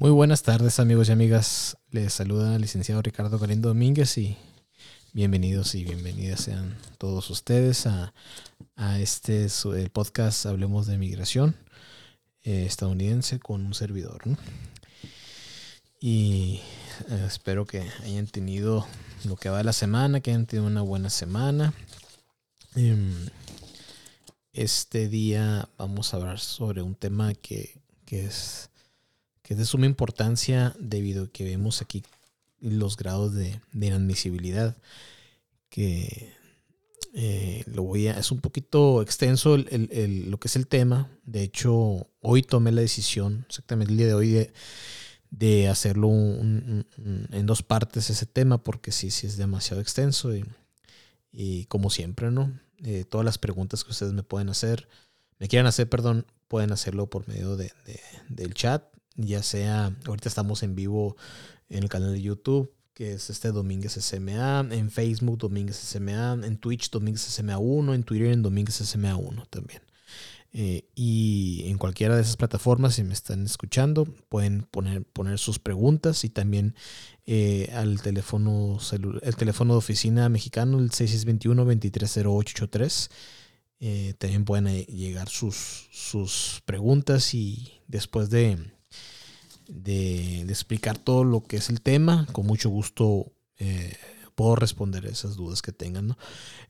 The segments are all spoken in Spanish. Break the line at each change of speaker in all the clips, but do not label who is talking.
Muy buenas tardes amigos y amigas. Les saluda el licenciado Ricardo Galindo Domínguez y bienvenidos y bienvenidas sean todos ustedes a, este el podcast Hablemos de Migración eh, estadounidense con un servidor. Y eh, espero que hayan tenido lo que va de la semana, que hayan tenido una buena semana. Em, este día vamos a hablar sobre un tema que, que es es de suma importancia debido a que vemos aquí los grados de, inadmisibilidad que eh, lo voy a, es un poquito extenso lo que es el tema. De hecho, hoy tomé la decisión, exactamente el día de hoy, de, hacerlo en dos partes ese tema, porque sí, sí es demasiado extenso. Y, como siempre, ¿no? Eh, todas las preguntas que ustedes me pueden hacer, me quieran hacer, perdón, pueden hacerlo por medio de, del chat ya sea, ahorita estamos en vivo en el canal de YouTube, que es este Domínguez SMA, en Facebook Domínguez SMA, en Twitch Domínguez SMA 1, en Twitter en Domínguez SMA 1 también. Eh, y en cualquiera de esas plataformas, si me están escuchando, pueden poner, poner sus preguntas y también eh, al teléfono, el teléfono de oficina mexicano, el 6621-230883. Eh, también pueden llegar sus, sus preguntas y después de de, explicar todo lo que es el tema. Con mucho gusto eh, puedo responder esas dudas que tengan.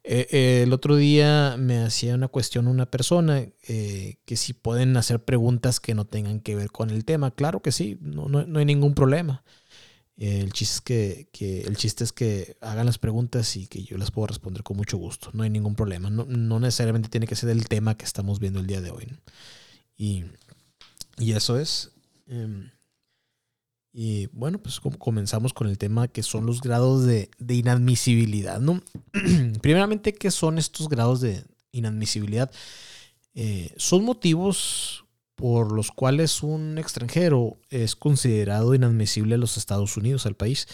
Eh, eh, el otro día me hacía una cuestión una persona que si pueden hacer preguntas que no tengan que ver con el tema. Claro que sí, no, no, hay ningún problema. El chiste, es que, que, el chiste es que hagan las preguntas y que yo las puedo responder con mucho gusto. No hay ningún problema. No, no necesariamente tiene que ser el tema que estamos viendo el día de hoy. Y, y, eso es. Em, y bueno, pues comenzamos con el tema que son los grados de, inadmisibilidad, ¿no? Primeramente, ¿qué son estos grados de inadmisibilidad? Eh, son motivos por los cuales un extranjero es considerado inadmisible a los Estados Unidos, al país.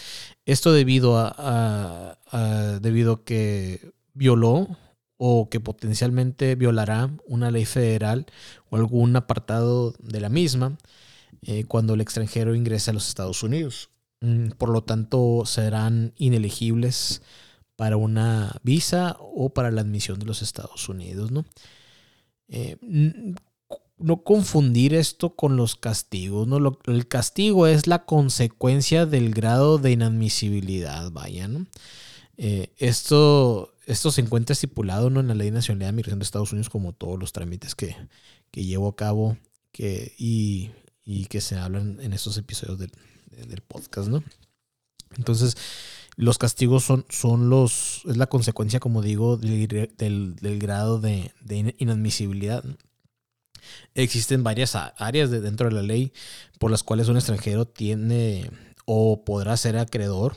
Esto debido a, a debido a que violó o que potencialmente violará una ley federal o algún apartado de la misma eh, cuando el extranjero ingresa a los Estados Unidos. Mm, por lo tanto, serán inelegibles para una visa o para la admisión de los Estados Unidos. ¿no? Eh, no confundir esto con los castigos. ¿no? el castigo es la consecuencia del grado de inadmisibilidad. Vaya, ¿no? Eh, esto, esto se encuentra estipulado ¿no? en la Ley Nacional de Migración de Estados Unidos como todos los trámites que, que llevo a cabo que, y, y que se hablan en estos episodios del, podcast, ¿no? Entonces, los castigos son, son los, es la consecuencia, como digo, del, grado de, inadmisibilidad. Existen varias áreas de dentro de la ley por las cuales un extranjero tiene o podrá ser acreedor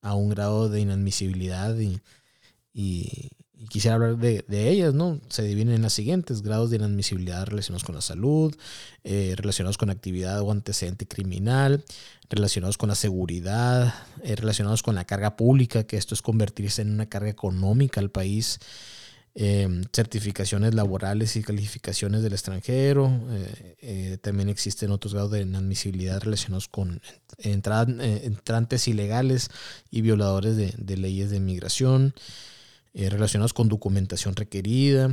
a un grado de inadmisibilidad y, quisiera hablar de, ellas, ¿no? Se dividen en las siguientes, grados de inadmisibilidad relacionados con la salud, eh, relacionados con actividad o antecedente criminal, relacionados con la seguridad, eh, relacionados con la carga pública, que esto es convertirse en una carga económica al país, em, certificaciones laborales y calificaciones del extranjero, eh, también existen otros grados de inadmisibilidad relacionados con entrantes ilegales y violadores de, de leyes de migración. Eh, relacionados con documentación requerida,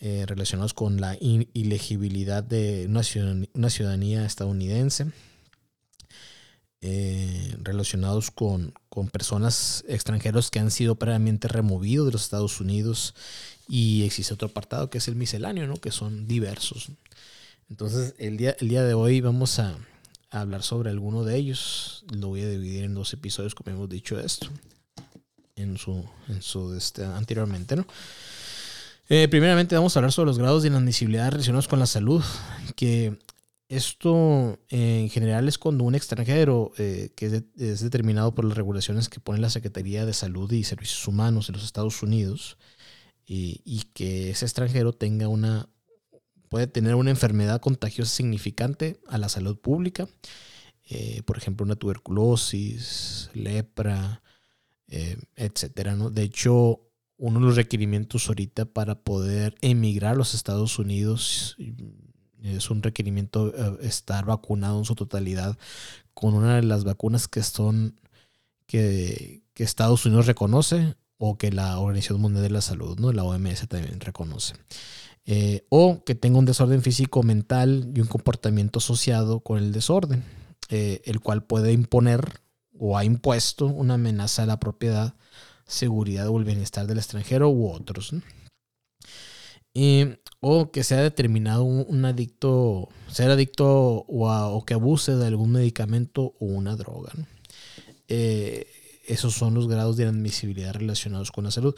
eh, relacionados con la ilegibilidad de una ciudadanía, estadounidense, eh, relacionados con, personas extranjeros que han sido previamente removidos de los Estados Unidos y existe otro apartado que es el misceláneo, ¿no? que son diversos. Entonces, el día, el día de hoy vamos a, a hablar sobre alguno de ellos. Lo voy a dividir en dos episodios, como hemos dicho esto en su, en su este, anteriormente, ¿no? Eh, primeramente vamos a hablar sobre los grados de inadmisibilidad relacionados con la salud, que esto eh, en general es cuando un extranjero eh, que es, determinado por las regulaciones que pone la Secretaría de Salud y Servicios Humanos de los Estados Unidos y que ese extranjero tenga una puede tener una enfermedad contagiosa significante a la salud pública, por ejemplo una tuberculosis, lepra, eh, etcétera, ¿no? De hecho, uno de los requerimientos ahorita para poder emigrar a los Estados Unidos, Es un requerimiento eh, estar vacunado en su totalidad con una de las vacunas que son que, Estados Unidos reconoce o que la Organización Mundial de la Salud, ¿no? la OMS también reconoce. Eh, o que tenga un desorden físico mental y un comportamiento asociado con el desorden, el cual puede imponer o ha impuesto una amenaza a la propiedad, seguridad o el bienestar del extranjero u otros. o que sea determinado un, adicto, ser adicto o, que abuse de algún medicamento o una droga. Eh, esos son los grados de inadmisibilidad relacionados con la salud.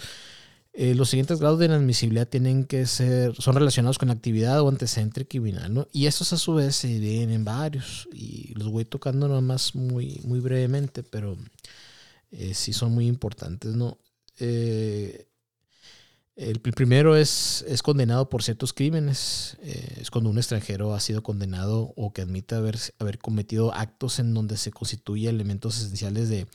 Eh, los siguientes grados de inadmisibilidad tienen que ser, son relacionados con actividad o antecedente criminal, ¿no? Y estos a su vez se dividen en varios y los voy tocando nomás muy, muy brevemente, pero eh, sí son muy importantes, ¿no? Eh, el primero es, es condenado por ciertos crímenes. es cuando un extranjero ha sido condenado o que admite haber, haber cometido actos en donde se constituye elementos esenciales de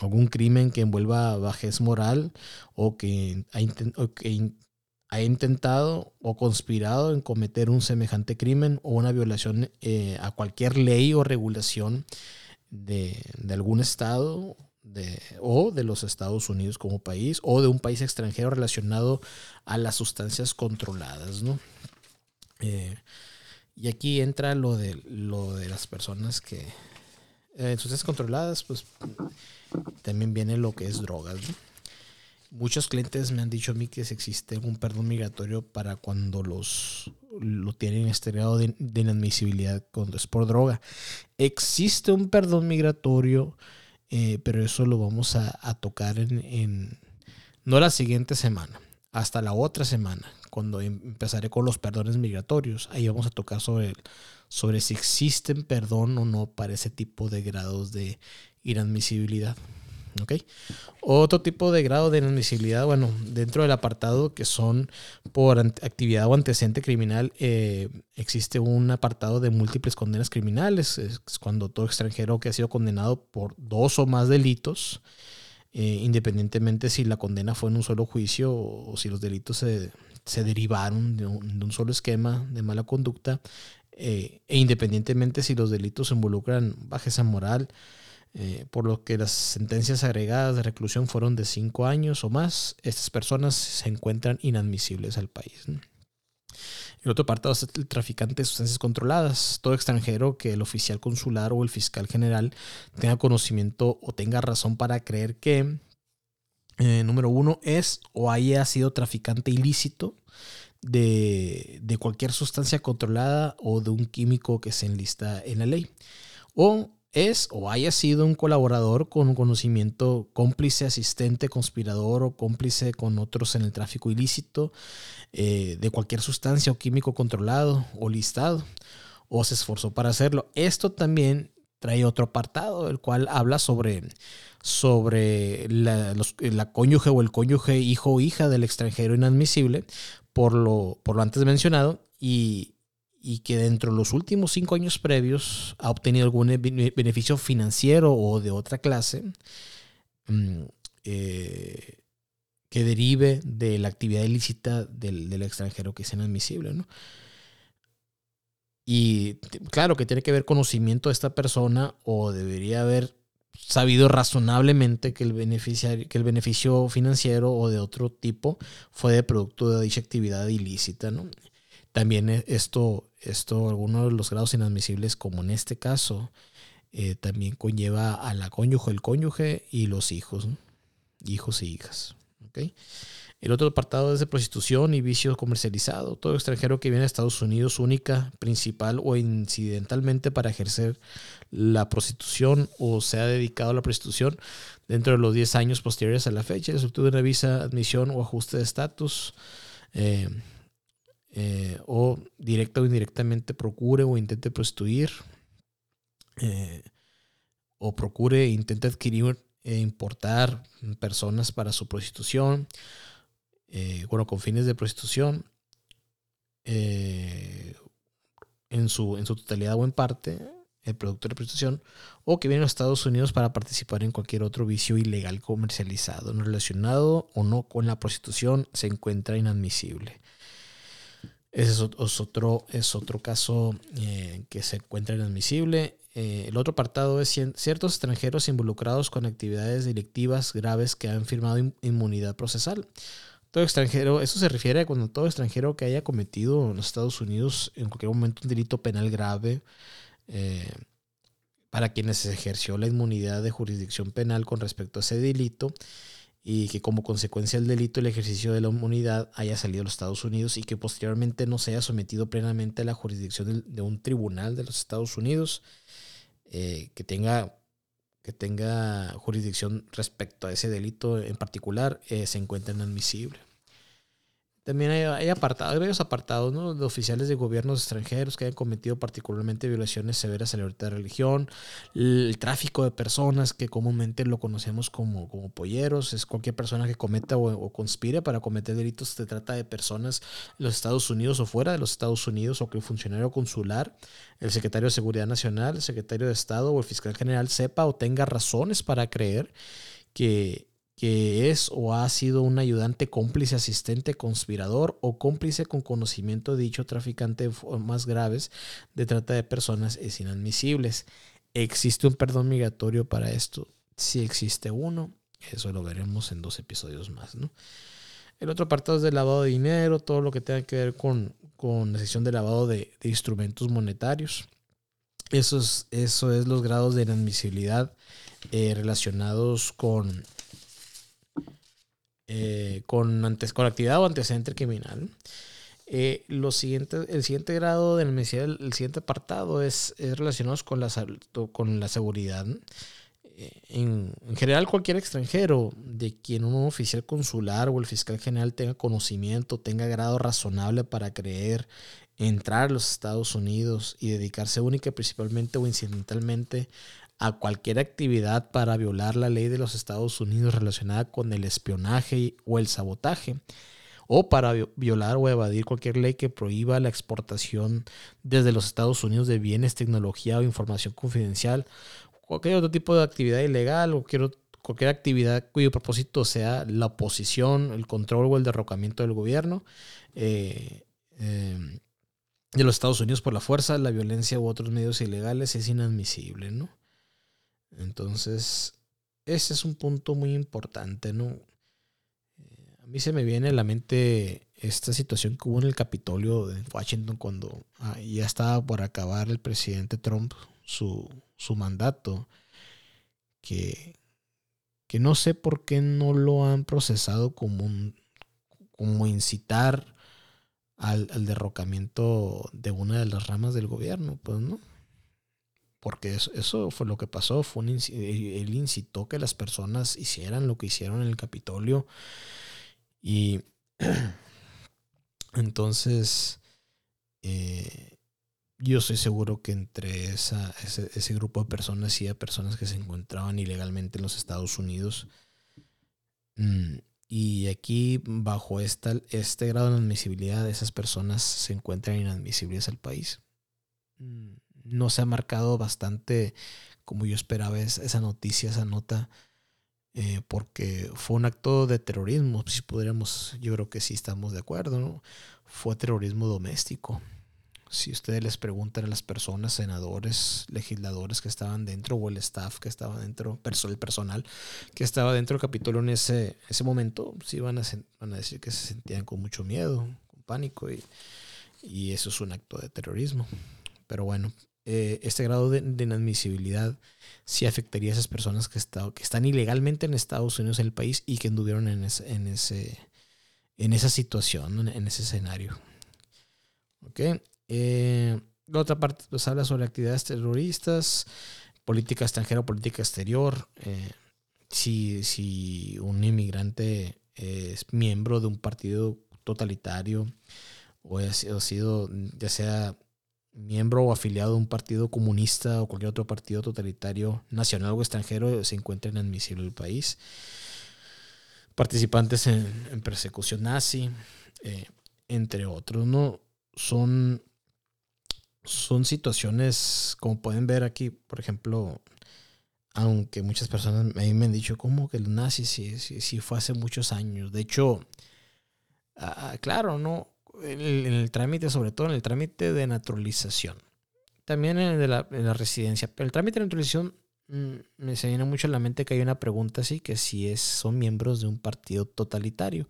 algún crimen que envuelva bajez moral o que ha, intentado o conspirado en cometer un semejante crimen o una violación eh, a cualquier ley o regulación de, algún estado de, o de los Estados Unidos como país o de un país extranjero relacionado a las sustancias controladas, ¿no? Eh, y aquí entra lo de, lo de las personas que en eh, sustancias controladas, pues también viene lo que es drogas. Muchos clientes me han dicho a mí que existe un perdón migratorio para cuando los lo tienen este grado de, inadmisibilidad cuando es por droga. Existe un perdón migratorio, eh, pero eso lo vamos a, tocar en, no la siguiente semana, hasta la otra semana, cuando em, empezaré con los perdones migratorios. Ahí vamos a tocar sobre sobre si existen perdón o no para ese tipo de grados de inadmisibilidad. ¿Okay? Otro tipo de grado de inadmisibilidad, bueno, dentro del apartado que son por actividad o antecedente criminal, eh, existe un apartado de múltiples condenas criminales. Es cuando todo extranjero que ha sido condenado por dos o más delitos, eh, independientemente si la condena fue en un solo juicio o, si los delitos se, derivaron de un, solo esquema de mala conducta, eh, e independientemente si los delitos involucran bajeza moral, eh, por lo que las sentencias agregadas de reclusión fueron de cinco años o más, estas personas se encuentran inadmisibles al país. El otro apartado es el traficante de sustancias controladas. Todo extranjero que el oficial consular o el fiscal general tenga conocimiento o tenga razón para creer que, eh, número uno, es o haya sido traficante ilícito de, cualquier sustancia controlada o de un químico que se enlista en la ley. O es o haya sido un colaborador con un conocimiento cómplice, asistente, conspirador o cómplice con otros en el tráfico ilícito eh, de cualquier sustancia o químico controlado o listado o se esforzó para hacerlo. Esto también trae otro apartado, el cual habla sobre, sobre la, la cónyuge o el cónyuge hijo o hija del extranjero inadmisible, por lo, por lo antes mencionado y, que dentro de los últimos cinco años previos ha obtenido algún beneficio financiero o de otra clase mm, eh, que derive de la actividad ilícita del, extranjero que es inadmisible. ¿no? Y claro que tiene que haber conocimiento de esta persona o debería haber sabido razonablemente que el, beneficiario, que el beneficio financiero o de otro tipo fue de producto de dicha actividad ilícita. ¿no? También e, esto, esto, algunos de los grados inadmisibles, como en este caso, eh, también conlleva a la cónyuge, el cónyuge y los hijos, hijos y hijas. ¿okay? El otro apartado es de prostitución y vicio comercializado. Todo extranjero que viene a Estados Unidos única, principal o incidentalmente para ejercer la prostitución o se ha dedicado a la prostitución dentro de los 10 años posteriores a la fecha, se obtuvo una visa, admisión o ajuste de estatus. Eh, eh, o directa o indirectamente procure o intente prostituir eh, o procure e intente adquirir e importar personas para su prostitución eh, bueno, con fines de prostitución, eh, en, su, en su totalidad o en parte, el producto de prostitución, o que viene a Estados Unidos para participar en cualquier otro vicio ilegal comercializado, no relacionado o no con la prostitución, se encuentra inadmisible. Ese es otro, es otro caso eh, que se encuentra inadmisible. Eh, el otro apartado es ciertos extranjeros involucrados con actividades delictivas graves que han firmado inmunidad procesal. Todo extranjero, eso se refiere a cuando todo extranjero que haya cometido en los Estados Unidos en cualquier momento un delito penal grave, eh, para quienes se ejerció la inmunidad de jurisdicción penal con respecto a ese delito, y que como consecuencia del delito el ejercicio de la inmunidad haya salido a los Estados Unidos y que posteriormente no se haya sometido plenamente a la jurisdicción de, un tribunal de los Estados Unidos eh, que, tenga, que tenga jurisdicción respecto a ese delito en particular, eh, se encuentra inadmisible. También hay, apartados, varios apartados de oficiales de gobiernos extranjeros que hayan cometido particularmente violaciones severas a la libertad de religión, el, tráfico de personas que comúnmente lo conocemos como, como polleros, es cualquier persona que cometa o, conspire para cometer delitos, se trata de personas en los Estados Unidos o fuera de los Estados Unidos o que el funcionario consular, el secretario de Seguridad Nacional, el secretario de Estado o el fiscal general sepa o tenga razones para creer que que es o ha sido un ayudante cómplice, asistente, conspirador o cómplice con conocimiento de dicho traficante más graves de trata de personas es inadmisibles. ¿Existe un perdón migratorio para esto? Si existe uno, eso lo veremos en dos episodios más. ¿no? El otro apartado es del lavado de dinero, todo lo que tenga que ver con, con la sección de lavado de, instrumentos monetarios. Eso es, eso es los grados de inadmisibilidad eh, relacionados con eh, con, antes, con actividad o antecedente criminal. Eh, lo siguiente, el siguiente grado de el, el siguiente apartado es, es relacionado con la, con la seguridad. Eh, en, en, general, cualquier extranjero de quien un oficial consular o el fiscal general tenga conocimiento, tenga grado razonable para creer entrar a los Estados Unidos y dedicarse única, principalmente o incidentalmente a cualquier actividad para violar la ley de los Estados Unidos relacionada con el espionaje o el sabotaje, o para violar o evadir cualquier ley que prohíba la exportación desde los Estados Unidos de bienes, tecnología o información confidencial, cualquier otro tipo de actividad ilegal o cualquier, cualquier actividad cuyo propósito sea la oposición, el control o el derrocamiento del gobierno. Eh, eh, de los Estados Unidos por la fuerza, la violencia u otros medios ilegales es inadmisible, ¿no? Entonces, ese es un punto muy importante, ¿no? Eh, a mí se me viene a la mente esta situación que hubo en el Capitolio de Washington cuando ah, ya estaba por acabar el presidente Trump su, su mandato, que, que no sé por qué no lo han procesado como, un, como incitar al, al derrocamiento de una de las ramas del gobierno, pues no porque eso, fue lo que pasó, fue un, él incitó que las personas hicieran lo que hicieron en el Capitolio y entonces eh, yo estoy seguro que entre ese, grupo de personas y a personas que se encontraban ilegalmente en los Estados Unidos mm, y aquí bajo este grado de admisibilidad esas personas se encuentran inadmisibles al país. No se ha marcado bastante como yo esperaba esa noticia, esa nota, eh, porque fue un acto de terrorismo, si podríamos, yo creo que sí estamos de acuerdo, ¿no? Fue terrorismo doméstico. Si ustedes les preguntan a las personas, senadores, legisladores que estaban dentro o el staff que estaba dentro, el personal que estaba dentro del Capitolio en ese, ese momento, sí van a, van a decir que se sentían con mucho miedo, con pánico y, y eso es un acto de terrorismo. Pero bueno, este grado de, inadmisibilidad sí afectaría a esas personas que, están ilegalmente en Estados Unidos, en el país, y que anduvieron en, ese, en esa situación, en, ese escenario. ¿Ok? Eh, la otra parte pues, habla sobre actividades terroristas, política extranjera política exterior. Eh, si, si un inmigrante es miembro de un partido totalitario o ha sido ya sea miembro o afiliado de un partido comunista o cualquier otro partido totalitario nacional o extranjero se encuentra inadmisible en el país. Participantes en, persecución nazi, eh, entre otros, ¿no? Son, son situaciones, como pueden ver aquí, por ejemplo, aunque muchas personas me han dicho, ¿cómo que los nazis sí, sí, fue hace muchos años? De hecho, ah, claro, ¿no? En el, trámite, sobre todo en el trámite de naturalización. También en el de la, en la residencia. Pero el trámite de naturalización mm, me se viene mucho a la mente que hay una pregunta así, que si es, son miembros de un partido totalitario,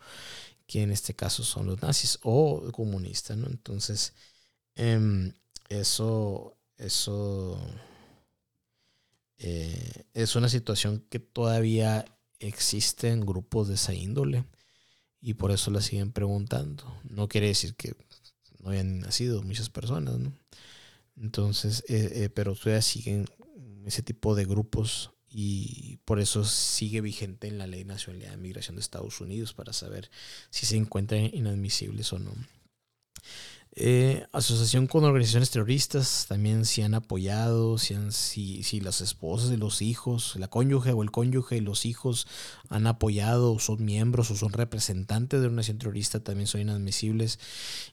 que en este caso son los nazis o comunistas, ¿no? Entonces, em, eso, eso eh, es una situación que todavía existe en grupos de esa índole y por eso la siguen preguntando. No quiere decir que no hayan nacido muchas personas, ¿no? Entonces, eh, eh, pero todavía siguen ese tipo de grupos y por eso sigue vigente en la Ley Nacional de Migración de Estados Unidos para saber si se encuentran inadmisibles o no. Eh, asociación con organizaciones terroristas también si han apoyado, si, han, si, si, las esposas y los hijos, la cónyuge o el cónyuge y los hijos han apoyado, son miembros o son representantes de una nación terrorista, también son inadmisibles.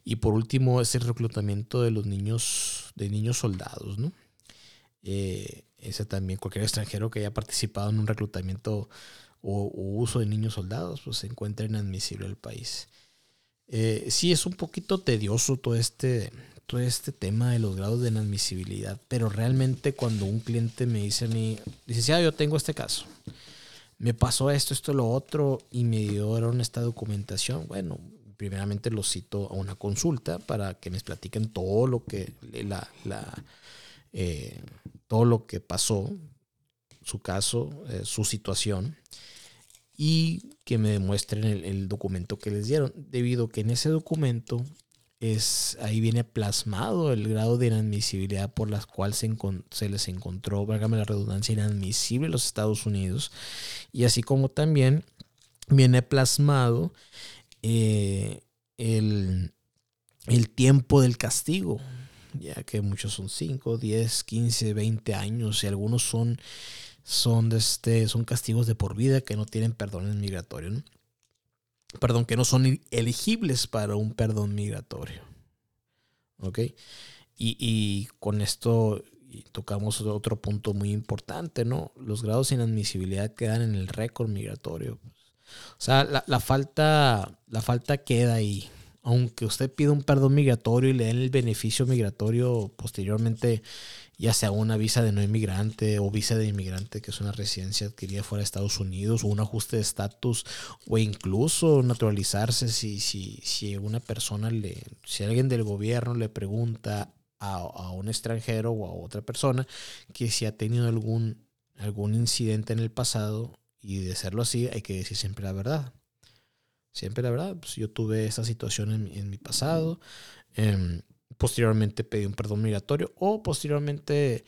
Y por último, es el reclutamiento de los niños, de niños soldados, ¿no? Eh, ese también, cualquier extranjero que haya participado en un reclutamiento o, o uso de niños soldados, pues se encuentra inadmisible al país. Eh, sí, es un poquito tedioso todo este, todo este tema de los grados de inadmisibilidad, pero realmente cuando un cliente me dice a mí, ah, yo tengo este caso, me pasó esto, esto, lo otro, y me dieron esta documentación, bueno, primeramente lo cito a una consulta para que me platiquen todo lo que, la, la, eh, todo lo que pasó, su caso, eh, su situación y que me demuestren el, documento que les dieron, debido a que en ese documento es, ahí viene plasmado el grado de inadmisibilidad por las cual se, les encontró, válgame la redundancia, inadmisible los Estados Unidos, y así como también viene plasmado eh, el, el tiempo del castigo, ya que muchos son 5, 10, 15, 20 años y algunos son son, este, son castigos de por vida que no tienen perdón migratorio. Perdón, que no son elegibles para un perdón migratorio. ¿Ok? Y, con esto tocamos otro punto muy importante, ¿no? Los grados de inadmisibilidad quedan en el récord migratorio. O sea, la, la, falta, la falta queda ahí. Aunque usted pida un perdón migratorio y le den el beneficio migratorio posteriormente ya sea una visa de no inmigrante o visa de inmigrante, que es una residencia adquirida fuera de Estados Unidos, o un ajuste de estatus, o incluso naturalizarse si, si, si una persona le, si alguien del gobierno le pregunta a, un extranjero o a otra persona que si ha tenido algún, algún incidente en el pasado, y de serlo así, hay que decir siempre la verdad. Siempre la verdad. Pues yo tuve esa situación en, en mi pasado. Eh, posteriormente pedí un perdón migratorio o posteriormente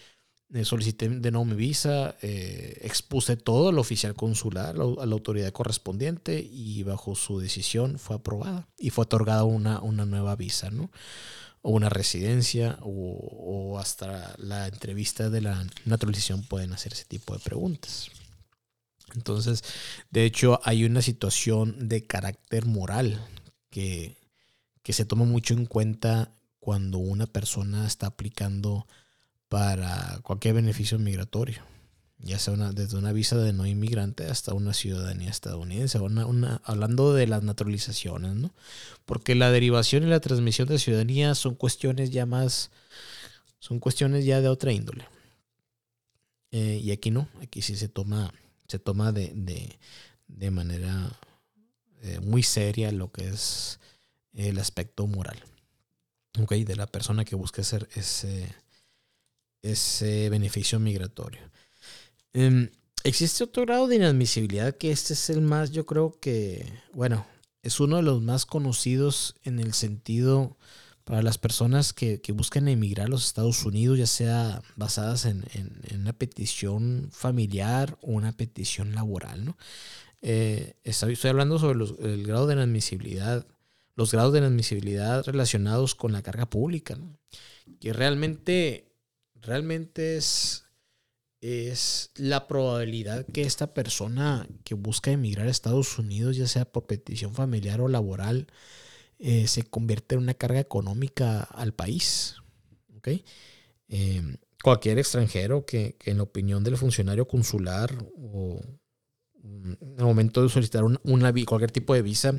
eh, solicité de nuevo mi visa, eh, expuse todo al oficial consular, a la autoridad correspondiente y bajo su decisión fue aprobada y fue otorgada una, una nueva visa, ¿no? O una residencia o, hasta la entrevista de la naturalización pueden hacer ese tipo de preguntas. Entonces, de hecho, hay una situación de carácter moral que, que se toma mucho en cuenta cuando una persona está aplicando para cualquier beneficio migratorio, ya sea desde una visa de no inmigrante hasta una ciudadanía estadounidense, una, hablando de las naturalizaciones, ¿no? Porque la derivación y la transmisión de ciudadanía son cuestiones ya más, son cuestiones ya de otra índole. Eh, y aquí no, aquí sí se toma, se toma de, de, manera eh, muy seria lo que es el aspecto moral de la persona que busca hacer ese, ese beneficio migratorio. Em, existe otro grado de inadmisibilidad que este es el más, yo creo que, bueno, es uno de los más conocidos en el sentido para las personas que, buscan emigrar a los Estados Unidos, ya sea basadas en, una petición familiar o una petición laboral. ¿no? Eh, estoy, hablando sobre el grado de inadmisibilidad los grados de inadmisibilidad relacionados con la carga pública, que realmente, realmente es, es la probabilidad que esta persona que busca emigrar a Estados Unidos, ya sea por petición familiar o laboral, eh, se convierte en una carga económica al país. Em, cualquier extranjero que, en la opinión del funcionario consular o en el momento de solicitar una, cualquier tipo de visa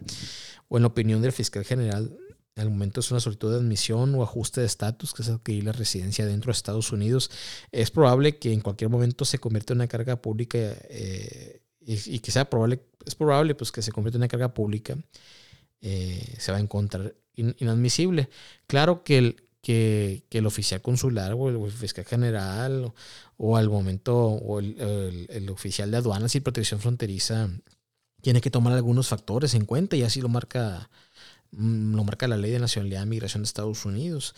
o en la opinión del fiscal general al momento es una solicitud de admisión o ajuste de estatus, que es adquirir la residencia dentro de Estados Unidos, es probable que en cualquier momento se convierta en una carga pública eh, y, que sea probable, es probable pues que se convierta en una carga pública, eh, se va a encontrar inadmisible. Claro que el, que, el oficial consular o el, fiscal general o, al momento o el, el, oficial de aduanas y protección fronteriza tiene que tomar algunos factores en cuenta y así lo marca Mm, lo marca la ley de nacionalidad y migración de Estados Unidos.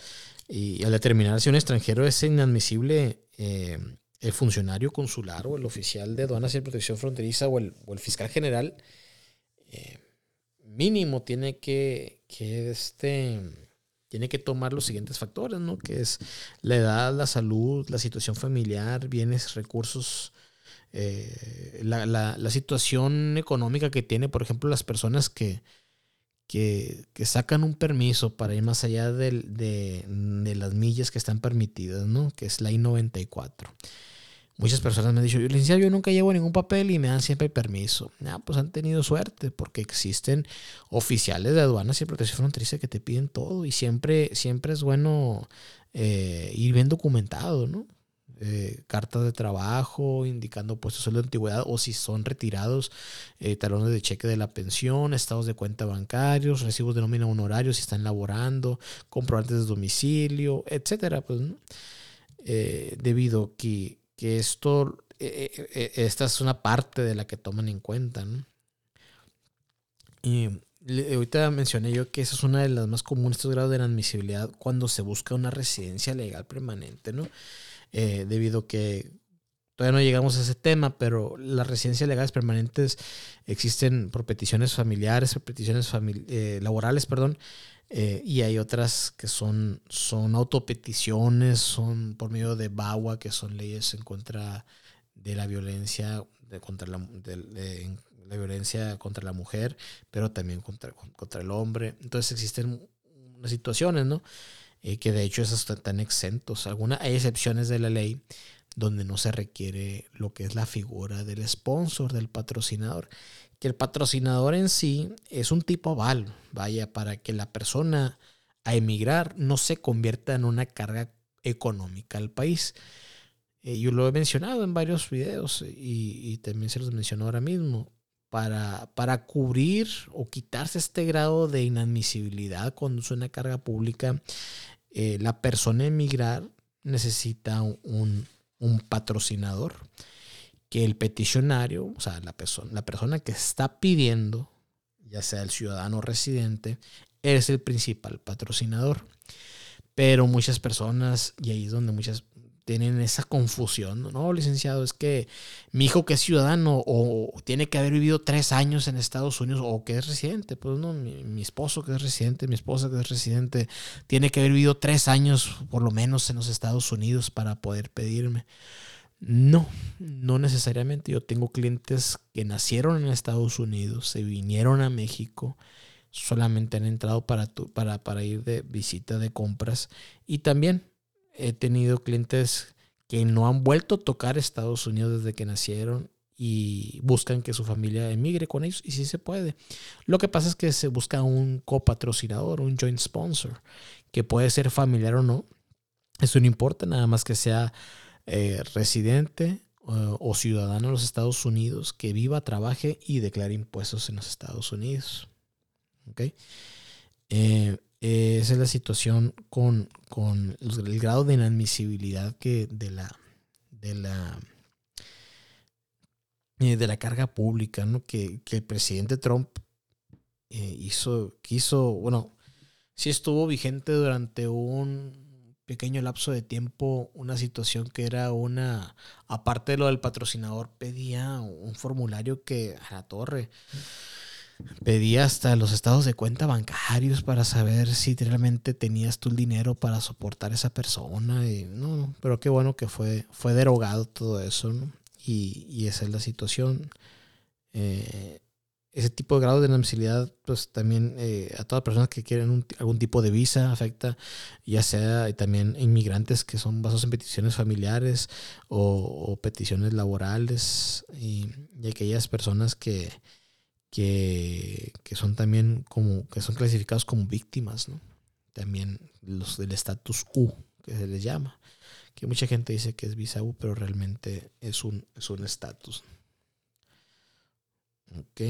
Y al determinar si un extranjero es inadmisible, eh, el funcionario consular o el oficial de aduanas y protección fronteriza o el, fiscal general, eh, mínimo tiene que, este, tiene que tomar los siguientes factores, ¿no? Que es la edad, la salud, la situación familiar, bienes, recursos, eh, la, la, situación económica que tiene, por ejemplo, las personas que, que, sacan un permiso para ir más allá de, de, las millas que están permitidas, ¿no? Que es la I-94. Muchas personas me han dicho, yo licenciado, yo nunca llevo ningún papel y me dan siempre permiso. Ah, pues han tenido suerte porque existen oficiales de aduanas y protección fronteriza que te piden todo y siempre, siempre es bueno eh, ir bien documentado, ¿no? Eh, cartas de trabajo indicando puestos de antigüedad o si son retirados, eh, talones de cheque de la pensión, estados de cuenta bancarios, recibos de nómina honorarios si están laborando, comprobantes de domicilio, etcétera. Pues, eh, debido que, que esto, esta es una parte de la que toman en cuenta. Y ahorita mencioné yo que esa es una de las más comunes estos grados de inadmisibilidad cuando se busca una residencia legal permanente, ¿no? Eh, debido que todavía no llegamos a ese tema, pero las residencias legales permanentes existen por peticiones familiares, por peticiones eh, laborales, perdón, eh, y hay otras que son, son autopeticiones, son por medio de BAWA, que son leyes en contra de la violencia, de, contra la, la violencia contra la mujer, pero también contra, contra el hombre. Entonces existen unas situaciones, ¿no? Eh, que de hecho esos están exentos. Algunas, hay excepciones de la ley donde no se requiere lo que es la figura del sponsor, del patrocinador. Que el patrocinador en sí es un tipo aval, vaya, para que la persona a emigrar no se convierta en una carga económica al país. Eh, yo lo he mencionado en varios videos y, y, también se los menciono ahora mismo. Para, para cubrir o quitarse este grado de inadmisibilidad cuando es una carga pública, eh, la persona emigrar necesita un, patrocinador que el peticionario, o sea, la persona, la persona que está pidiendo, ya sea el ciudadano residente, es el principal patrocinador. Pero muchas personas, y ahí es donde muchas tienen esa confusión. No, licenciado, es que mi hijo que es ciudadano o tiene que haber vivido tres años en Estados Unidos o que es residente. Pues no, mi, esposo que es residente, mi esposa que es residente, tiene que haber vivido tres años por lo menos en los Estados Unidos para poder pedirme. No, no necesariamente. Yo tengo clientes que nacieron en Estados Unidos, se vinieron a México, solamente han entrado para, para, para ir de visita de compras y también he tenido clientes que no han vuelto a tocar Estados Unidos desde que nacieron y buscan que su familia emigre con ellos y sí se puede. Lo que pasa es que se busca un copatrocinador, un joint sponsor, que puede ser familiar o no. Eso no importa, nada más que sea eh, residente o ciudadano de los Estados Unidos, que viva, trabaje y declare impuestos en los Estados Unidos. ¿Okay? Eh, eh, esa es la situación con, el grado de inadmisibilidad que de la de la eh, de la carga pública ¿no? que, el presidente Trump eh, hizo quiso bueno sí estuvo vigente durante un pequeño lapso de tiempo una situación que era una aparte de lo del patrocinador pedía un formulario que a la torre Pedía hasta los estados de cuenta bancarios para saber si realmente tenías tú el dinero para soportar a esa persona. Y, no, pero qué bueno que fue, fue derogado todo eso. Y, esa es la situación. Eh, ese tipo de grado de inadmisibilidad, pues también eh, a todas personas que quieren algún tipo de visa afecta, ya sea también inmigrantes que son basados en peticiones familiares o, peticiones laborales y aquellas personas que, que, que son también como, que son clasificados como víctimas, ¿no? También los del estatus U, que se les llama. Que mucha gente dice que es visa U, pero realmente es un es un estatus. Ok.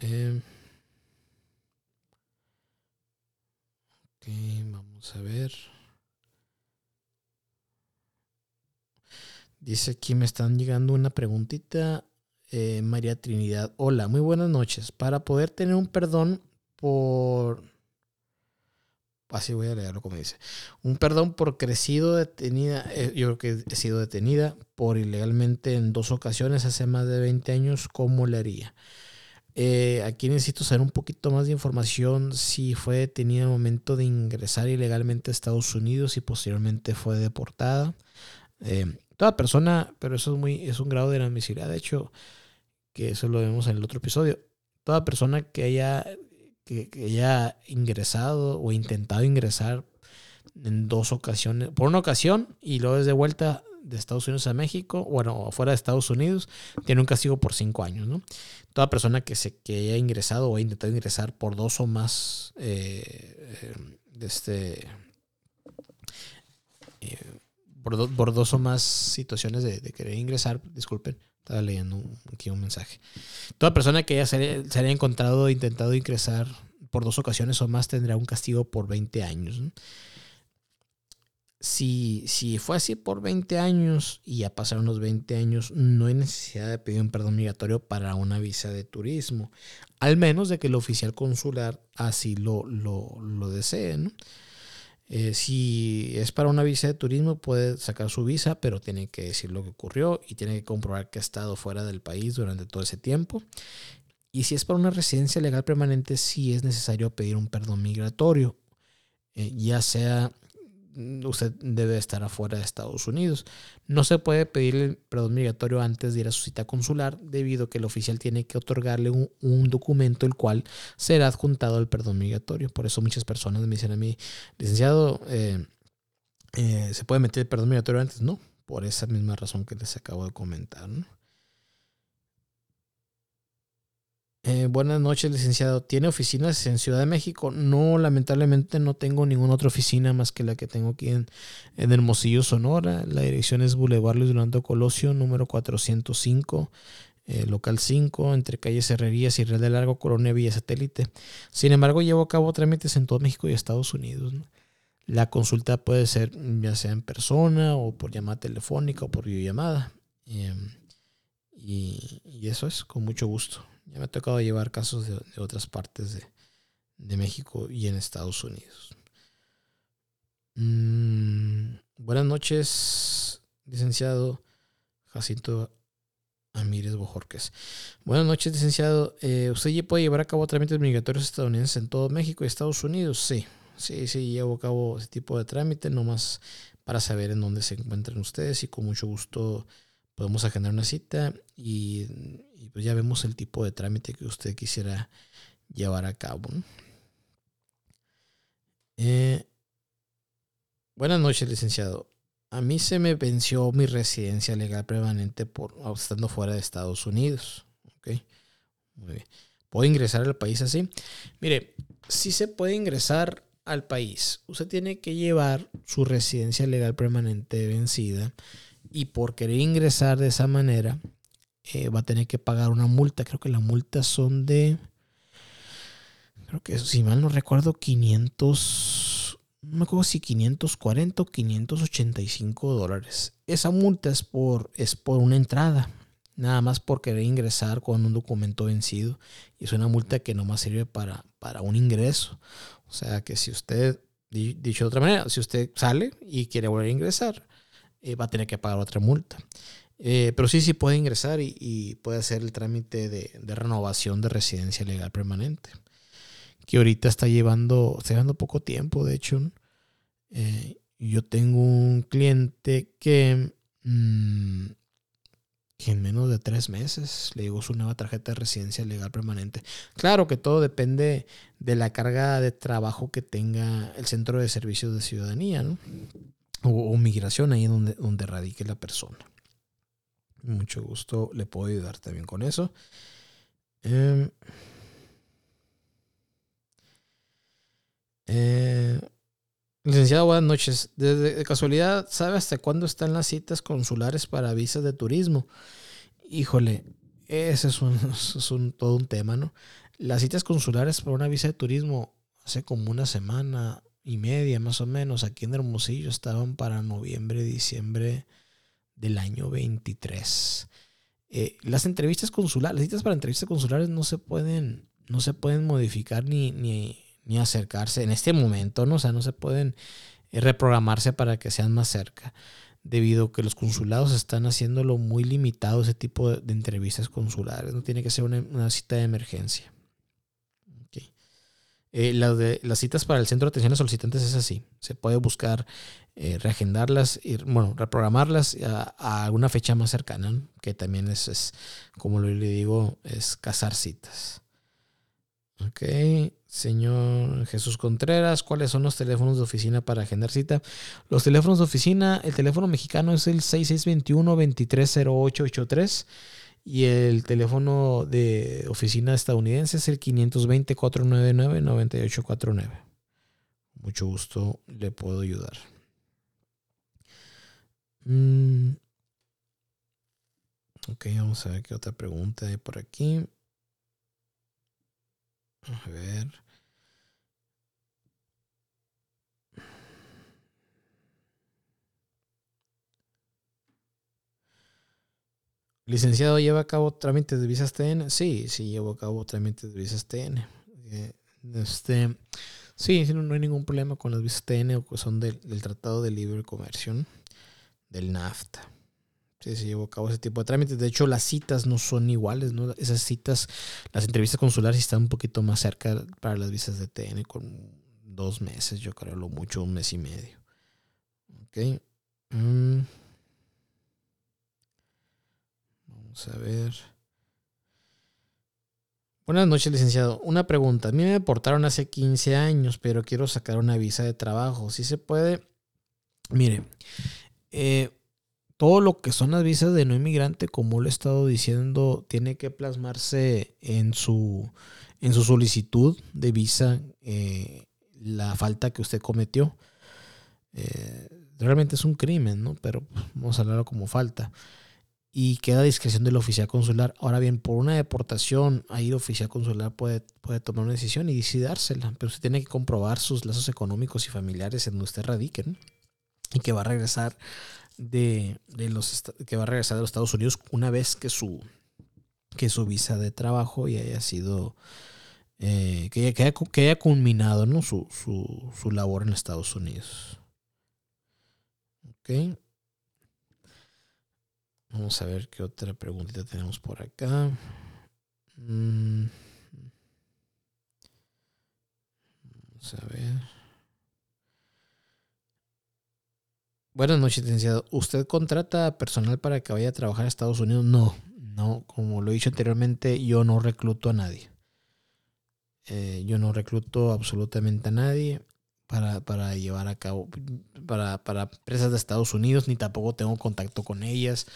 Eh, ok, vamos a ver. Dice aquí me están llegando una preguntita. Eh, María Trinidad. Hola, muy buenas noches. Para poder tener un perdón por... Así voy a leerlo como dice. Un perdón por crecido detenida. Eh, yo creo que he sido detenida por ilegalmente en dos ocasiones hace más de 20 años. ¿Cómo le haría? Eh, aquí necesito saber un poquito más de información si fue detenida en el momento de ingresar ilegalmente a Estados Unidos y posteriormente fue deportada. Eh, toda persona, pero eso es muy, es un grado de inadmisibilidad. De hecho, que eso lo vemos en el otro episodio. Toda persona que haya, que, haya ingresado o intentado ingresar en dos ocasiones, por una ocasión y luego desde vuelta de Estados Unidos a México, bueno, fuera de Estados Unidos, tiene un castigo por cinco años, ¿no? Toda persona que se que haya ingresado o haya intentado ingresar por dos o más eh, eh, de este eh, por, dos o más situaciones de, querer ingresar, disculpen, estaba leyendo aquí un mensaje. Toda persona que haya se, haya encontrado intentado ingresar por dos ocasiones o más tendrá un castigo por 20 años. Si, si fue así por 20 años y ya pasaron los 20 años, no hay necesidad de pedir un perdón migratorio para una visa de turismo, al menos de que el oficial consular así lo, lo, lo desee. Eh, si es para una visa de turismo, puede sacar su visa, pero tiene que decir lo que ocurrió y tiene que comprobar que ha estado fuera del país durante todo ese tiempo. Y si es para una residencia legal permanente, sí es necesario pedir un perdón migratorio, eh, ya sea usted debe estar afuera de Estados Unidos. No se puede pedir el perdón migratorio antes de ir a su cita consular debido a que el oficial tiene que otorgarle un, documento el cual será adjuntado al perdón migratorio. Por eso muchas personas me dicen a mí, licenciado, eh, eh, ¿se puede meter el perdón migratorio antes? No, por esa misma razón que les acabo de comentar. ¿no? Eh, buenas noches, licenciado. ¿Tiene oficinas en Ciudad de México? No, lamentablemente no tengo ninguna otra oficina más que la que tengo aquí en, Hermosillo, Sonora. La dirección es Boulevard Luis Durando Colosio, número 405, eh, local 5, entre calles Herrerías y Real de Largo, Colonia Villa Satélite. Sin embargo, llevo a cabo trámites en todo México y Estados Unidos. La consulta puede ser ya sea en persona o por llamada telefónica o por videollamada. Em, y eso es, con mucho gusto. Ya me ha tocado llevar casos de, otras partes de, México y en Estados Unidos. Mm, buenas noches, licenciado Jacinto Amírez Bojorques. Buenas noches, licenciado. Eh, ¿Usted puede llevar a cabo trámites migratorios estadounidenses en todo México y Estados Unidos? Sí, sí, sí, llevo a cabo ese tipo de trámite, nomás para saber en dónde se encuentran ustedes y con mucho gusto podemos agendar una cita y, pues ya vemos el tipo de trámite que usted quisiera llevar a cabo. Eh, buenas noches, licenciado. A mí se me venció mi residencia legal permanente por estando fuera de Estados Unidos. Muy bien. ¿Puedo ingresar al país así? Mire, si se puede ingresar al país. Usted tiene que llevar su residencia legal permanente vencida y por querer ingresar de esa manera eh, va a tener que pagar una multa. Creo que las multas son de, creo que si mal no recuerdo, 500, no me acuerdo si 540 o 585 dólares. Esa multa es por, es por una entrada, nada más por querer ingresar con un documento vencido. Y es una multa que nomás sirve para, para un ingreso. O sea que si usted, dicho de otra manera, si usted sale y quiere volver a ingresar, eh, va a tener que pagar otra multa. Eh, pero sí, sí puede ingresar y, puede hacer el trámite de, renovación de residencia legal permanente. Que ahorita está llevando, está llevando poco tiempo, de hecho. Eh, yo tengo un cliente que, mm, que en menos de tres meses le llegó su nueva tarjeta de residencia legal permanente. Claro que todo depende de la carga de trabajo que tenga el Centro de Servicios de Ciudadanía, ¿no? O, migración ahí donde, donde radique la persona. Mucho gusto, le puedo ayudar también con eso. Em, eh, licenciado, buenas noches. de casualidad, ¿sabe hasta cuándo están las citas consulares para visas de turismo? Híjole, ese es, un, todo un tema, ¿no? Las citas consulares para una visa de turismo hace como una semana y media más o menos aquí en Hermosillo estaban para noviembre, diciembre del año 23. Eh, las entrevistas consulares, las citas para entrevistas consulares no se pueden, no se pueden modificar ni, ni, ni acercarse en este momento, ¿no? O sea, no se pueden eh, reprogramarse para que sean más cerca debido a que los consulados están haciéndolo muy limitado ese tipo de, entrevistas consulares. No tiene que ser una, cita de emergencia. Eh, las citas para el centro de atención a solicitantes es así. Se puede buscar eh, reagendarlas, y, bueno, reprogramarlas a, alguna fecha más cercana, que también es, es, como le digo, es cazar citas. Ok. Señor Jesús Contreras, ¿cuáles son los teléfonos de oficina para agendar cita? Los teléfonos de oficina, el teléfono mexicano es el 6621-230883 y el teléfono de oficina estadounidense es el 520-499-9849. Mucho gusto, le puedo ayudar. Mm. Ok, vamos a ver qué otra pregunta hay por aquí. A ver. Licenciado, ¿lleva a cabo trámites de visas TN? Sí, sí, llevo a cabo trámites de visas TN. Eh, este, sí, no, hay ningún problema con las visas TN o que son del, Tratado de Libre Comercio, del NAFTA. Sí, se llevó a cabo ese tipo de trámites. De hecho, las citas no son iguales, ¿no? Esas citas, las entrevistas consulares están un poquito más cerca para las visas de TN, con dos meses, yo creo, lo mucho, un mes y medio. Ok. Mm. Vamos a ver. Buenas noches, licenciado. Una pregunta. A mí me deportaron hace 15 años, pero quiero sacar una visa de trabajo. Si se puede. Mire, eh, todo lo que son las visas de no inmigrante, como lo he estado diciendo, tiene que plasmarse en su, en su solicitud de visa eh, la falta que usted cometió. Eh, realmente es un crimen, ¿no? Pero vamos a hablarlo como falta. Y queda a discreción del oficial consular. Ahora bien, por una deportación, ahí el oficial consular puede, puede tomar una decisión y decidársela. Pero usted tiene que comprobar sus lazos económicos y familiares en donde usted radique. Y que va a regresar de, los que va a regresar de los Estados Unidos una vez que su que su visa de trabajo ya haya sido eh, que, haya, que, haya, culminado ¿no? su, su, labor en Estados Unidos. Ok. Vamos a ver qué otra preguntita tenemos por acá. Mm. Vamos a ver. Buenas noches, licenciado. ¿Usted contrata personal para que vaya a trabajar a Estados Unidos? No, no, como lo he dicho anteriormente, yo no recluto a nadie. Eh, yo no recluto absolutamente a nadie para, para llevar a cabo, para, para, empresas de Estados Unidos, ni tampoco tengo contacto con ellas.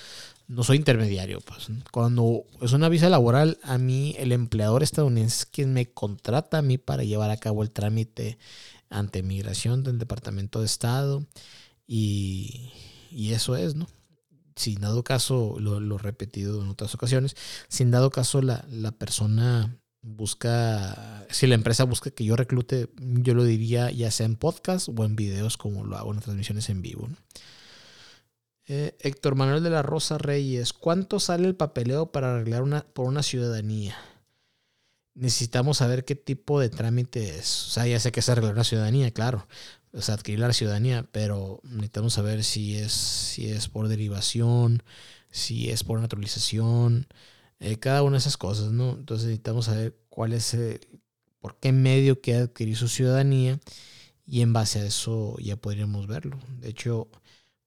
No soy intermediario. Pues. Cuando es una visa laboral, a mí el empleador estadounidense es quien me contrata a mí para llevar a cabo el trámite ante migración del Departamento de Estado y, eso es, ¿no? Sin dado caso, lo, he repetido en otras ocasiones, sin dado caso la, persona busca, si la empresa busca que yo reclute, yo lo diría ya sea en podcast o en videos como lo hago en transmisiones en vivo. Eh, Héctor Manuel de la Rosa Reyes, ¿cuánto sale el papeleo para arreglar una, por una ciudadanía? Necesitamos saber qué tipo de trámite es. O sea, ya sé que es arreglar una ciudadanía, claro, o sea, adquirir la ciudadanía, pero necesitamos saber si es, si es por derivación, si es por naturalización, eh, cada una de esas cosas, ¿no? Entonces necesitamos saber cuál es, el, por qué medio quiere adquirir su ciudadanía y en base a eso ya podríamos verlo. De hecho,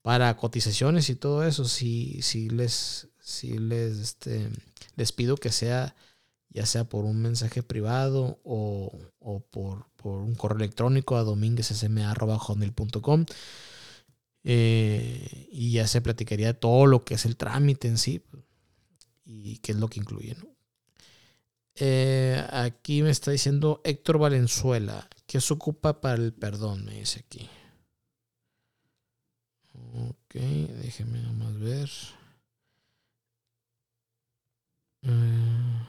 para cotizaciones y todo eso, sí, sí les, sí les, este, les pido que sea ya sea por un mensaje privado o, por, un correo electrónico a dominguezsma.com. Eh, y ya se platicaría todo lo que es el trámite en sí y qué es lo que incluye. Eh, aquí me está diciendo Héctor Valenzuela. ¿Qué se ocupa para el perdón? Me dice aquí. Ok, déjeme nomás ver. Eh,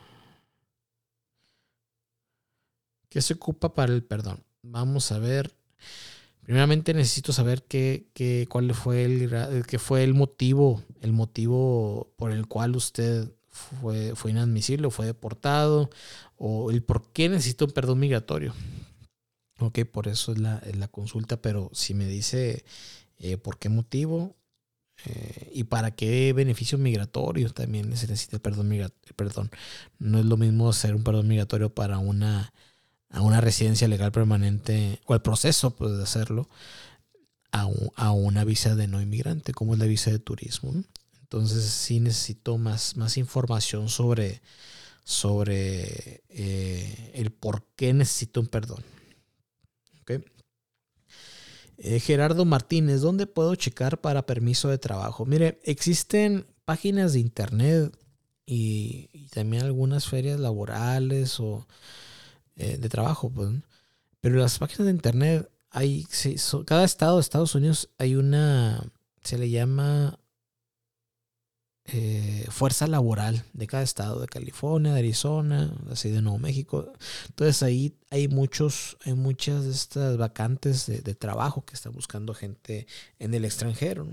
¿Qué se ocupa para el perdón? Vamos a ver. Primeramente necesito saber qué, qué, cuál fue el, qué fue el motivo, el motivo por el cual usted fue, fue inadmisible o fue deportado, o el por qué necesita un perdón migratorio. Ok, por eso es la, la consulta, pero si me dice eh, por qué motivo eh, y para qué beneficio migratorio también se necesita el perdón migratorio. Perdón, no es lo mismo hacer un perdón migratorio para una, a una residencia legal permanente o el proceso pues, de hacerlo a, a, una visa de no inmigrante, como es la visa de turismo. Entonces sí necesito más, más información sobre, sobre eh, el por qué necesito un perdón. Eh, Gerardo Martínez, ¿dónde puedo checar para permiso de trabajo? Mire, existen páginas de internet y, también algunas ferias laborales o eh, de trabajo, pues, pero las páginas de internet hay, cada estado de Estados Unidos hay una, se le llama eh, fuerza laboral de cada estado, de California, de Arizona, así de Nuevo México. Entonces ahí hay muchos, hay muchas de estas vacantes de, trabajo que están buscando gente en el extranjero.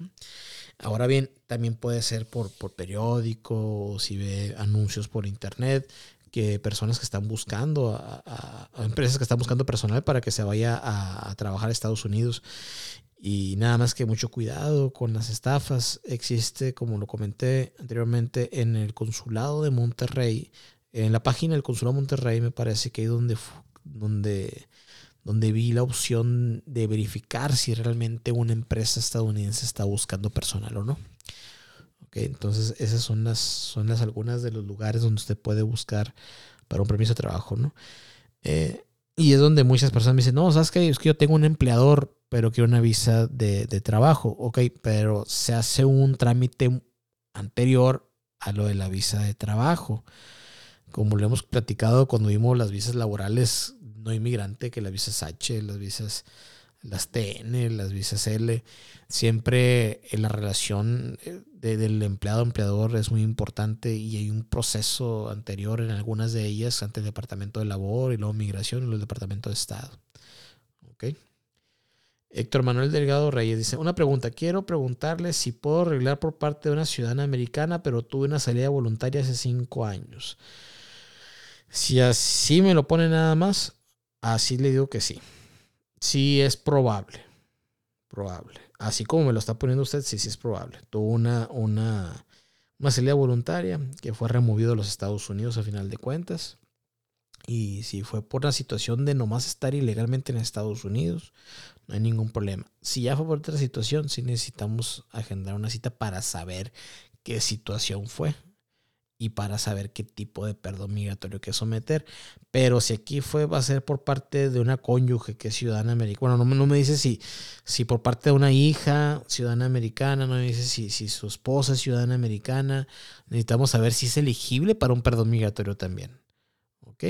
Ahora bien, también puede ser por, por periódico, o si ve anuncios por internet, que personas que están buscando, a, empresas que están buscando personal para que se vaya a, trabajar a Estados Unidos. Y nada más que mucho cuidado con las estafas. Existe, como lo comenté anteriormente, en el consulado de Monterrey. En la página del consulado de Monterrey me parece que hay donde, donde, donde vi la opción de verificar si realmente una empresa estadounidense está buscando personal o no. Okay, entonces esas son las, son las algunas de los lugares donde usted puede buscar para un permiso de trabajo, ¿no? Eh, y es donde muchas personas me dicen, no, sabes que es que yo tengo un empleador, pero quiero una visa de, trabajo. Ok, pero se hace un trámite anterior a lo de la visa de trabajo. Como lo hemos platicado cuando vimos las visas laborales no inmigrante, que las visas H, las visas, las TN, las visas L, siempre en la relación eh, del empleado-empleador es muy importante y hay un proceso anterior en algunas de ellas ante el Departamento de Labor y luego Migración y el Departamento de Estado. ¿Ok? Héctor Manuel Delgado Reyes dice, una pregunta, quiero preguntarle si puedo arreglar por parte de una ciudadana americana, pero tuve una salida voluntaria hace cinco años. Si así me lo pone nada más, así le digo que sí. Sí es probable. Probable así como me lo está poniendo usted, sí, sí es probable. Tuvo una, una, una salida voluntaria que fue removido de los Estados Unidos a final de cuentas. Y si fue por la situación de nomás estar ilegalmente en Estados Unidos, no hay ningún problema. Si ya fue por otra situación, sí necesitamos agendar una cita para saber qué situación fue y para saber qué tipo de perdón migratorio que someter. Pero si aquí fue, va a ser por parte de una cónyuge que es ciudadana americana. Bueno, no, me dice si, si por parte de una hija ciudadana americana, no me dice si, si su esposa es ciudadana americana. Necesitamos saber si es elegible para un perdón migratorio también. ¿Ok?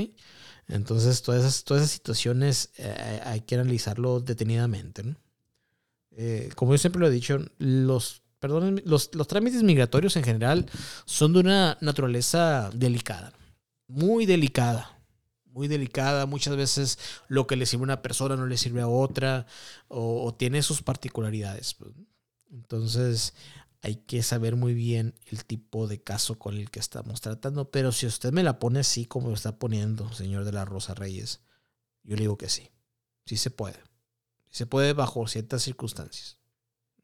Entonces, todas esas, todas esas situaciones eh, hay que analizarlo detenidamente. Eh, como yo siempre lo he dicho, los perdón, los, trámites migratorios en general son de una naturaleza delicada, muy delicada muy delicada. Muchas veces lo que le sirve a una persona no le sirve a otra o, tiene sus particularidades. Pues, Entonces hay que saber muy bien el tipo de caso con el que estamos tratando. Pero si usted me la pone así como está poniendo, señor de la Rosa Reyes, yo le digo que sí. Sí se puede. se puede bajo ciertas circunstancias.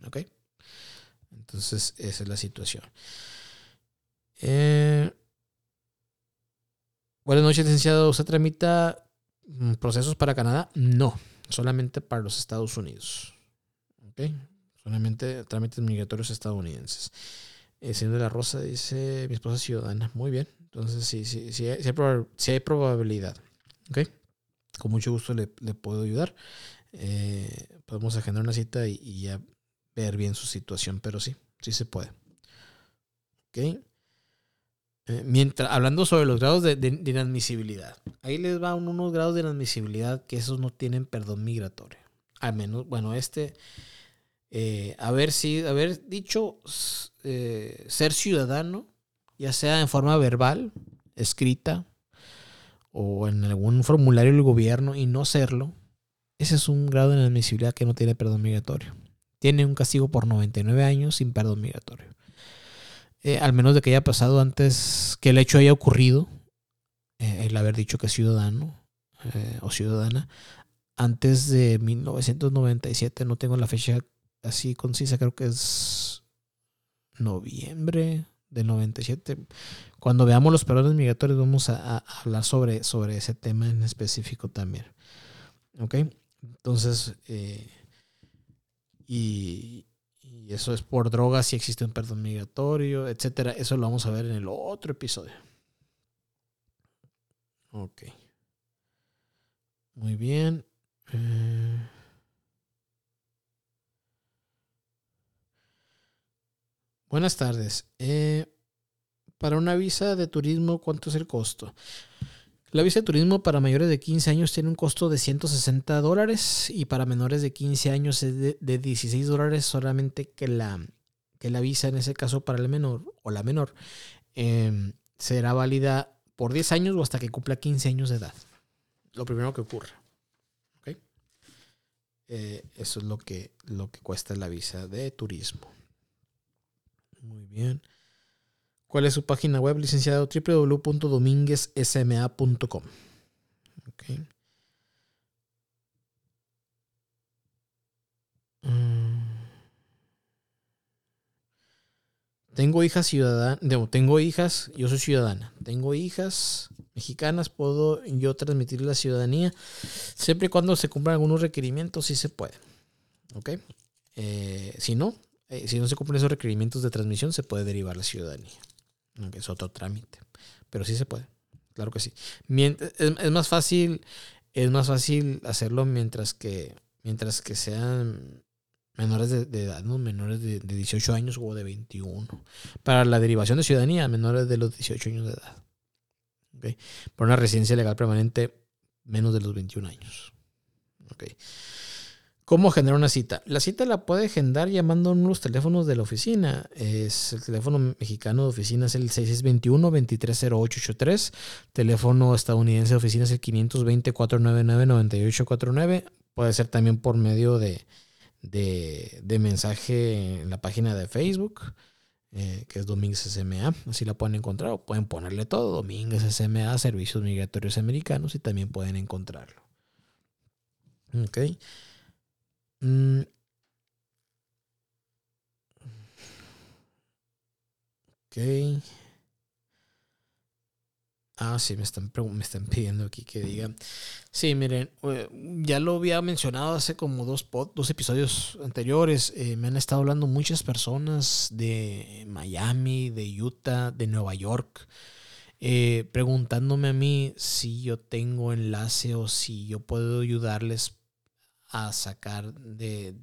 ¿Ok? Entonces, esa es la situación. Eh, buenas noches, licenciado. ¿Usted tramita mm, procesos para Canadá? No, solamente para los Estados Unidos. ¿Ok? Solamente trámites migratorios estadounidenses. El señor de la Rosa dice: Mi esposa es ciudadana. Muy bien. Entonces, sí, sí, sí, hay, hay, probabilidad. ¿Ok? Con mucho gusto le, puedo ayudar. Eh, podemos agendar una cita y ya ver bien su situación, pero sí, sí se puede. ¿Ok? Eh, mientras, hablando sobre los grados de, inadmisibilidad. Ahí les va unos grados de inadmisibilidad que esos no tienen perdón migratorio. Al menos, bueno, este, eh, haber, sido, dicho eh, ser ciudadano, ya sea en forma verbal, escrita, o en algún formulario del gobierno y no serlo, ese es un grado de inadmisibilidad que no tiene perdón migratorio. Tiene un castigo por 99 años sin perdón migratorio. Eh, al menos de que haya pasado antes que el hecho haya ocurrido, eh, el haber dicho que es ciudadano eh, o ciudadana, antes de 1997, no tengo la fecha así concisa, creo que es noviembre del 97. Cuando veamos los perdones migratorios vamos a, hablar sobre, sobre ese tema en específico también. ¿Ok? Entonces, y, eso es por drogas, si existe un perdón migratorio, etcétera. Eso lo vamos a ver en el otro episodio. Ok. Muy bien. Eh, buenas tardes. Eh, para una visa de turismo, ¿cuánto es el costo? La visa de turismo para mayores de 15 años tiene un costo de 160 dólares y para menores de 15 años es de, 16 dólares solamente que la, que la visa en ese caso para el menor o la menor em, será válida por 10 años o hasta que cumpla 15 años de edad. Lo primero que ocurre. Eh, eso es lo que, lo que cuesta la visa de turismo. Muy bien. ¿Cuál es su página web, licenciado? www.dominguezsma.com. Mm. Tengo hijas ciudadanas, tengo hijas, yo soy ciudadana, tengo hijas mexicanas, puedo yo transmitir la ciudadanía, siempre y cuando se cumplan algunos requerimientos, sí se puede. ¿Ok? Eh, si no, eh, si no se cumplen esos requerimientos de transmisión, se puede derivar la ciudadanía es otro trámite. Pero sí se puede, claro que sí. Es, más fácil, es más fácil hacerlo mientras que, mientras que sean menores de, edad, ¿no? menores de, 18 años o de 21. Para la derivación de ciudadanía, menores de los 18 años de edad. ¿Okay? Por una residencia legal permanente, menos de los 21 años. Okay. ¿Cómo generar una cita? La cita la puede agendar llamando a los teléfonos de la oficina. Es el teléfono mexicano de oficina es el 6621-230883. Teléfono estadounidense de oficina es el 520-499-9849. Puede ser también por medio de, de, mensaje en la página de Facebook, eh, que es Domínguez SMA. Así la pueden encontrar o pueden ponerle todo. Domínguez SMA, Servicios Migratorios Americanos y también pueden encontrarlo. Ok. Mm. Ok. Ah, sí, me están, me están pidiendo aquí que diga. Sí, miren, eh, ya lo había mencionado hace como dos, dos episodios anteriores. Eh, me han estado hablando muchas personas de Miami, de Utah, de Nueva York, eh, preguntándome a mí si yo tengo enlace o si yo puedo ayudarles a sacar de,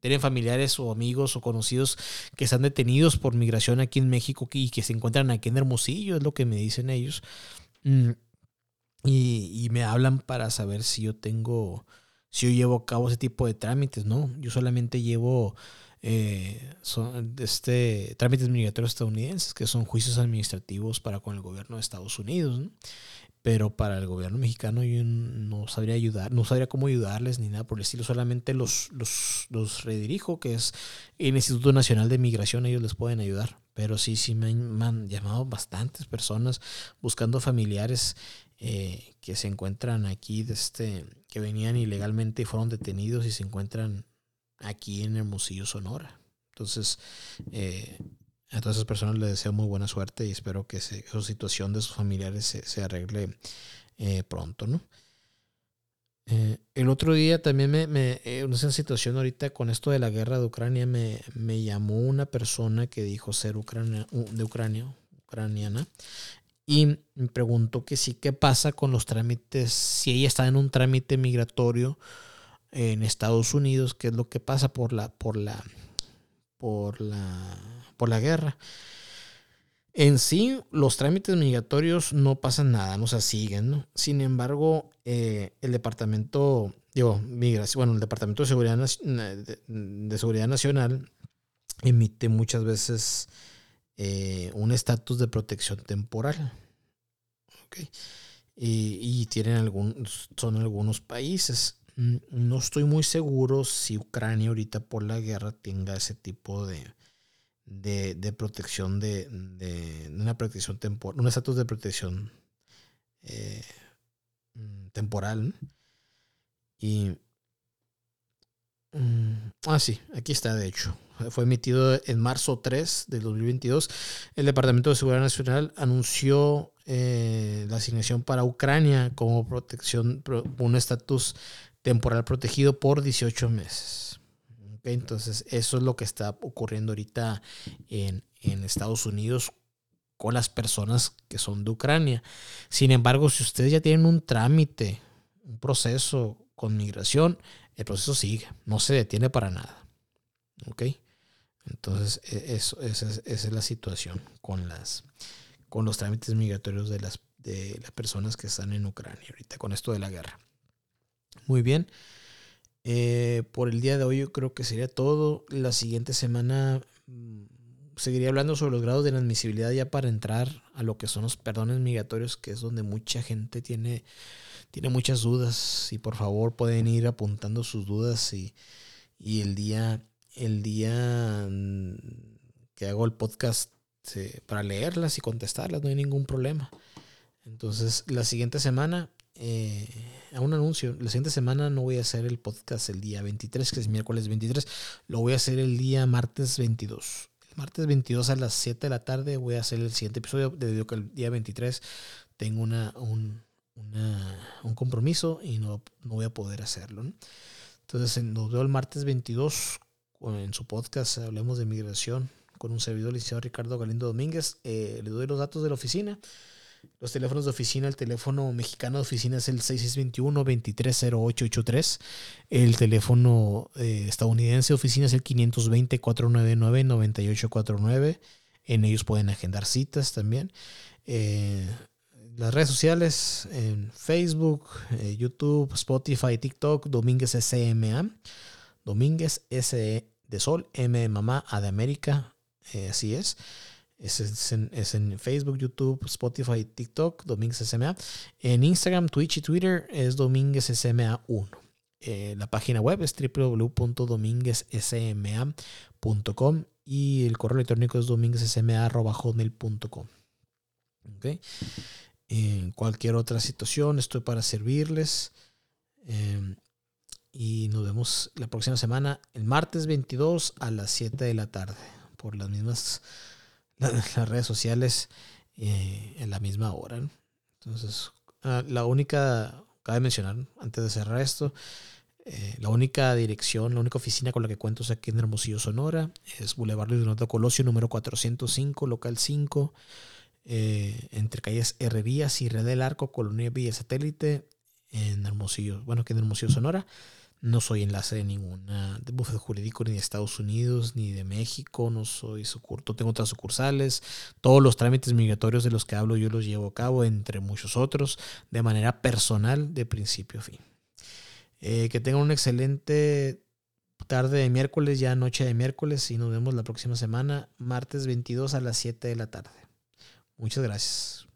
tienen familiares o amigos o conocidos que están detenidos por migración aquí en México y que se encuentran aquí en Hermosillo, es lo que me dicen ellos. Mm, y, me hablan para saber si yo tengo, si yo llevo a cabo ese tipo de trámites, ¿no? Yo solamente llevo eh, son, este, trámites migratorios estadounidenses, que son juicios administrativos para con el gobierno de Estados Unidos. ¿no? Pero para el gobierno mexicano yo no sabría ayudar, no sabría cómo ayudarles ni nada por el estilo, solamente los, los, los redirijo, que es el Instituto Nacional de Migración, ellos les pueden ayudar, pero sí, sí me han, llamado bastantes personas buscando familiares eh, que se encuentran aquí, de este, que venían ilegalmente y fueron detenidos y se encuentran aquí en Hermosillo, Sonora. Entonces, eh, a todas esas personas les deseo muy buena suerte y espero que su situación de sus familiares se, arregle eh, pronto, ¿no? Eh, el otro día también me, me eh, una situación ahorita con esto de la guerra de Ucrania, me, me llamó una persona que dijo ser ucrania, de Ucrania, ucraniana, y me preguntó que sí, qué pasa con los trámites, si ella está en un trámite migratorio en Estados Unidos, qué es lo que pasa por la, por la, por la por la guerra. En sí, los trámites migratorios no pasan nada, no se siguen. Sin embargo, eh, el departamento, digo, migración, bueno, el departamento de seguridad, de, seguridad nacional emite muchas veces eh, un estatus de protección temporal. Y, y, tienen algunos, son algunos países. Mm, no estoy muy seguro si Ucrania ahorita por la guerra tenga ese tipo de, de, protección de, una protección temporal, un estatus de protección eh, mm, temporal. Y. Mm, ah, sí, aquí está, de hecho. Fue emitido en marzo 3 del 2022. El Departamento de Seguridad Nacional anunció eh, la asignación para Ucrania como protección, un estatus temporal protegido por 18 meses. Entonces, eso es lo que está ocurriendo ahorita en, Estados Unidos con las personas que son de Ucrania. Sin embargo, si ustedes ya tienen un trámite, un proceso con migración, el proceso sigue, no se detiene para nada. ¿Ok? Entonces, e, eso, esa, es, la situación con, las, con los trámites migratorios de las, de las personas que están en Ucrania ahorita, con esto de la guerra. Muy bien. Eh, por el día de hoy yo creo que sería todo. La siguiente semana mm, seguiría hablando sobre los grados de inadmisibilidad ya para entrar a lo que son los perdones migratorios, que es donde mucha gente tiene, tiene muchas dudas. Y por favor pueden ir apuntando sus dudas y, y el día, el día mm, que hago el podcast para leerlas y contestarlas, no hay ningún problema. Entonces, la siguiente semana eh, a un anuncio. La siguiente semana no voy a hacer el podcast el día 23, que es miércoles 23. Lo voy a hacer el día martes 22. El martes 22 a las 7 de la tarde voy a hacer el siguiente episodio, debido que el día 23 tengo una, un, un compromiso y no, no, voy a poder hacerlo. Entonces nos veo el martes 22 en su podcast Hablemos de Migración con un servidor licenciado Ricardo Galindo Domínguez. Eh, le doy los datos de la oficina. Los teléfonos de oficina, el teléfono mexicano de oficina es el 6621-230883. El teléfono eh, estadounidense de oficina es el 520-499-9849. En ellos pueden agendar citas también. Eh, las redes sociales en Facebook, eh, YouTube, Spotify, TikTok, Domínguez SMA. Domínguez S de Sol, M de Mamá, A de América. así es. Es, en, Facebook, YouTube, Spotify, TikTok, Domínguez SMA. En Instagram, Twitch y Twitter es Domínguez SMA1. Eh, la página web es www.dominguezsma.com y el correo electrónico es dominguezsma.hotmail.com. Okay. En cualquier otra situación estoy para servirles. Em, y nos vemos la próxima semana, el martes 22 a las 7 de la tarde, por las mismas las redes sociales eh, en la misma hora. Entonces, ah, la única, cabe mencionar, antes de cerrar esto, eh, la única dirección, la única oficina con la que cuento es aquí en Hermosillo, Sonora. Es Boulevard Luis Donato Colosio, número 405, local 5, eh, entre calles Herrerías y Red del Arco, Colonia Villa Satélite, en Hermosillo, bueno, aquí en Hermosillo, Sonora. No soy enlace de ninguna de bufete jurídico ni de Estados Unidos ni de México. No soy sucursal. Tengo otras sucursales. Todos los trámites migratorios de los que hablo yo los llevo a cabo, entre muchos otros, de manera personal, de principio a fin. Eh, que tengan una excelente tarde de miércoles, ya noche de miércoles, y nos vemos la próxima semana, martes 22 a las 7 de la tarde. Muchas gracias.